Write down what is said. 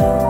you